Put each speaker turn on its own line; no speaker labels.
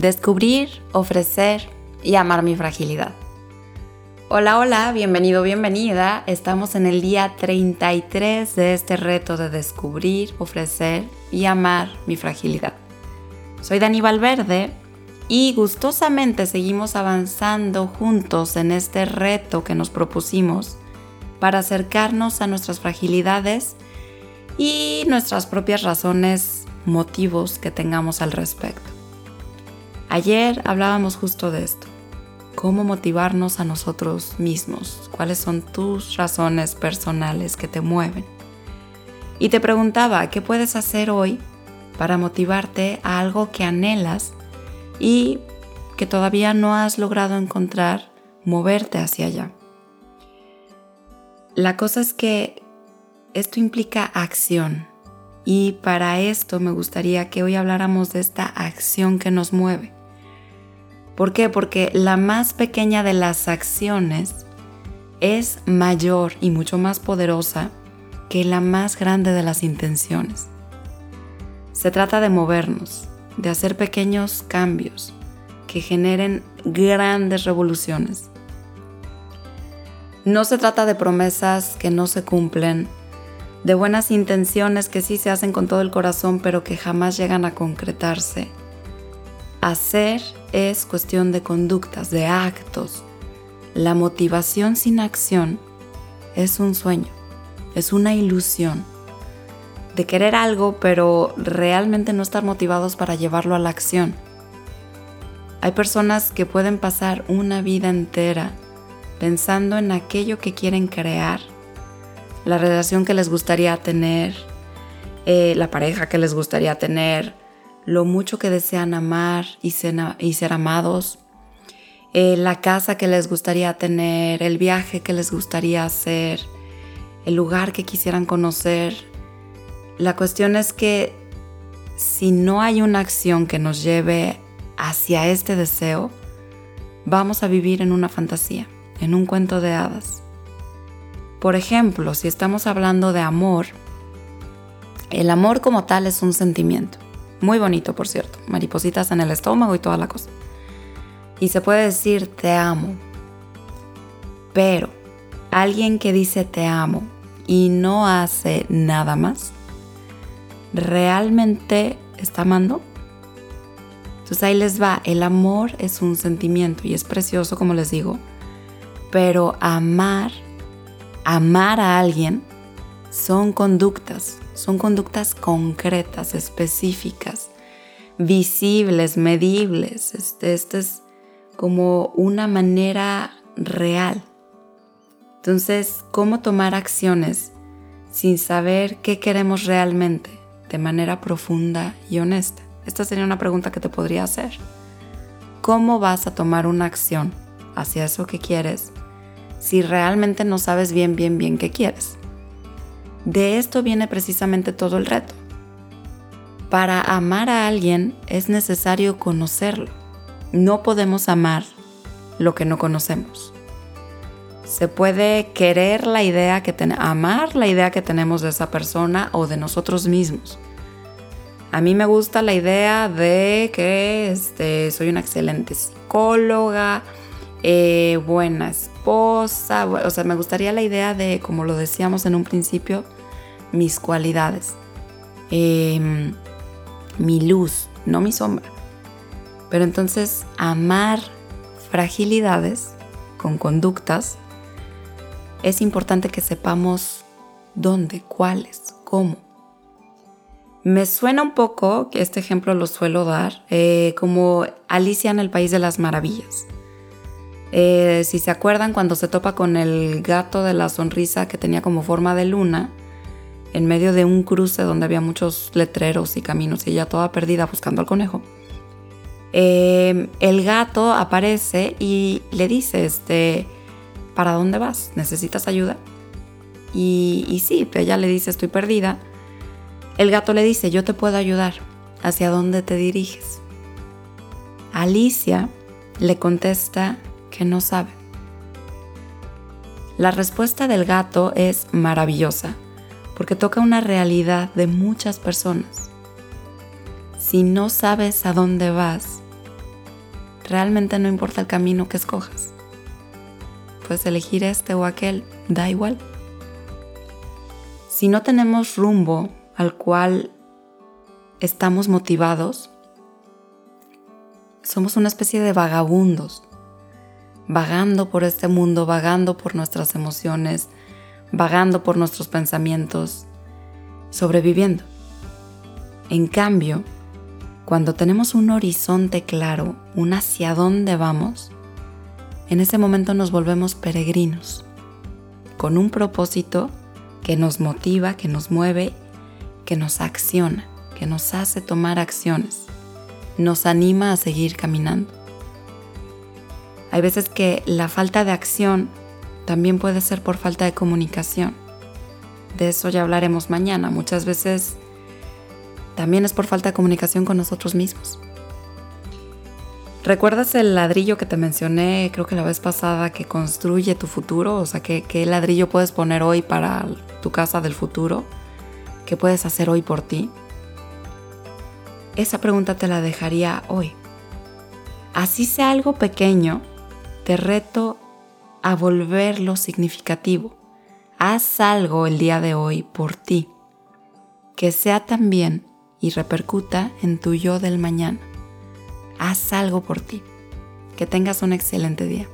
descubrir, ofrecer y amar mi fragilidad. Hola, hola, bienvenido, bienvenida. Estamos en el día 33 de este reto de descubrir, ofrecer y amar mi fragilidad. Soy Dani Valverde y gustosamente seguimos avanzando juntos en este reto que nos propusimos para acercarnos a nuestras fragilidades y nuestras propias razones, motivos que tengamos al respecto. Ayer hablábamos justo de esto, cómo motivarnos a nosotros mismos, cuáles son tus razones personales que te mueven. Y te preguntaba, ¿qué puedes hacer hoy para motivarte a algo que anhelas y que todavía no has logrado encontrar, moverte hacia allá? La cosa es que esto implica acción y para esto me gustaría que hoy habláramos de esta acción que nos mueve. ¿Por qué? Porque la más pequeña de las acciones es mayor y mucho más poderosa que la más grande de las intenciones. Se trata de movernos, de hacer pequeños cambios que generen grandes revoluciones. No se trata de promesas que no se cumplen, de buenas intenciones que sí se hacen con todo el corazón pero que jamás llegan a concretarse Hacer es cuestión de conductas, de actos. La motivación sin acción es un sueño, es una ilusión de querer algo pero realmente no estar motivados para llevarlo a la acción. Hay personas que pueden pasar una vida entera pensando en aquello que quieren crear, la relación que les gustaría tener, eh, la pareja que les gustaría tener, lo mucho que desean amar y ser, amados, eh, la casa que les gustaría tener, el viaje que les gustaría hacer, el lugar que quisieran conocer. La cuestión es que si no hay una acción que nos lleve hacia este deseo, vamos a vivir en una fantasía, en un cuento de hadas. Por ejemplo, si estamos hablando de amor, el amor como tal es un sentimiento. Muy bonito, por cierto. Maripositas en el estómago y toda la cosa. Y se puede decir te amo. Pero alguien que dice te amo y no hace nada más, ¿realmente está amando? Entonces ahí les va, el amor es un sentimiento y es precioso como les digo, pero amar, amar a alguien son conductas, son conductas concretas, específicas, visibles, medibles. Este, este, es como una manera real. Entonces, ¿cómo tomar acciones sin saber qué queremos realmente de manera profunda y honesta? Esta sería una pregunta que te podría hacer. ¿Cómo vas a tomar una acción hacia eso que quieres si realmente no sabes bien, bien, bien qué quieres? De esto viene precisamente todo el reto. Para amar a alguien es necesario conocerlo. No podemos amar lo que no conocemos. Se puede querer la idea que amar la idea que tenemos de esa persona o de nosotros mismos. A mí me gusta la idea de que este, soy una excelente psicóloga, eh, buena esposa, o sea, me gustaría la idea de, como lo decíamos en un principio, mis cualidades, em, mi luz, no mi sombra. Pero entonces amar fragilidades con conductas, es importante que sepamos dónde, cuáles, cómo. Me suena un poco, que este ejemplo lo suelo dar, eh, como Alicia en el País de las Maravillas. Eh, si se acuerdan cuando se topa con el gato de la sonrisa que tenía como forma de luna, en medio de un cruce donde había muchos letreros y caminos y ella toda perdida buscando al conejo. Eh, el gato aparece y le dice, este, ¿para dónde vas? ¿Necesitas ayuda? Y, y sí, ella le dice, estoy perdida. El gato le dice, yo te puedo ayudar. ¿Hacia dónde te diriges? Alicia le contesta, no sabe. La respuesta del gato es maravillosa, porque toca una realidad de muchas personas. Si no sabes a dónde vas, realmente no importa el camino que escojas. Puedes elegir este o aquel, da igual. Si no tenemos rumbo al cual estamos motivados, somos una especie de vagabundos, vagando por este mundo, vagando por nuestras emociones, vagando por nuestros pensamientos, sobreviviendo. En cambio, cuando tenemos un horizonte claro, un hacia dónde vamos, en ese momento nos volvemos peregrinos, con un propósito que nos motiva, que nos mueve, que nos acciona, que nos hace tomar acciones, nos anima a seguir caminando. Hay veces que la falta de acción también puede ser por falta de comunicación. De eso ya hablaremos mañana. Muchas veces también es por falta de comunicación con nosotros mismos. ¿Recuerdas el ladrillo que te mencioné, creo que la vez pasada, que construye tu futuro? O sea, ¿qué, ¿qué, ladrillo puedes poner hoy para tu casa del futuro? ¿Qué puedes hacer hoy por ti? Esa pregunta te la dejaría hoy. Así sea algo pequeño, te reto a volverlo significativo. Haz algo el día de hoy por ti, que sea también y repercuta en tu yo del mañana. Haz algo por ti. Que tengas un excelente día.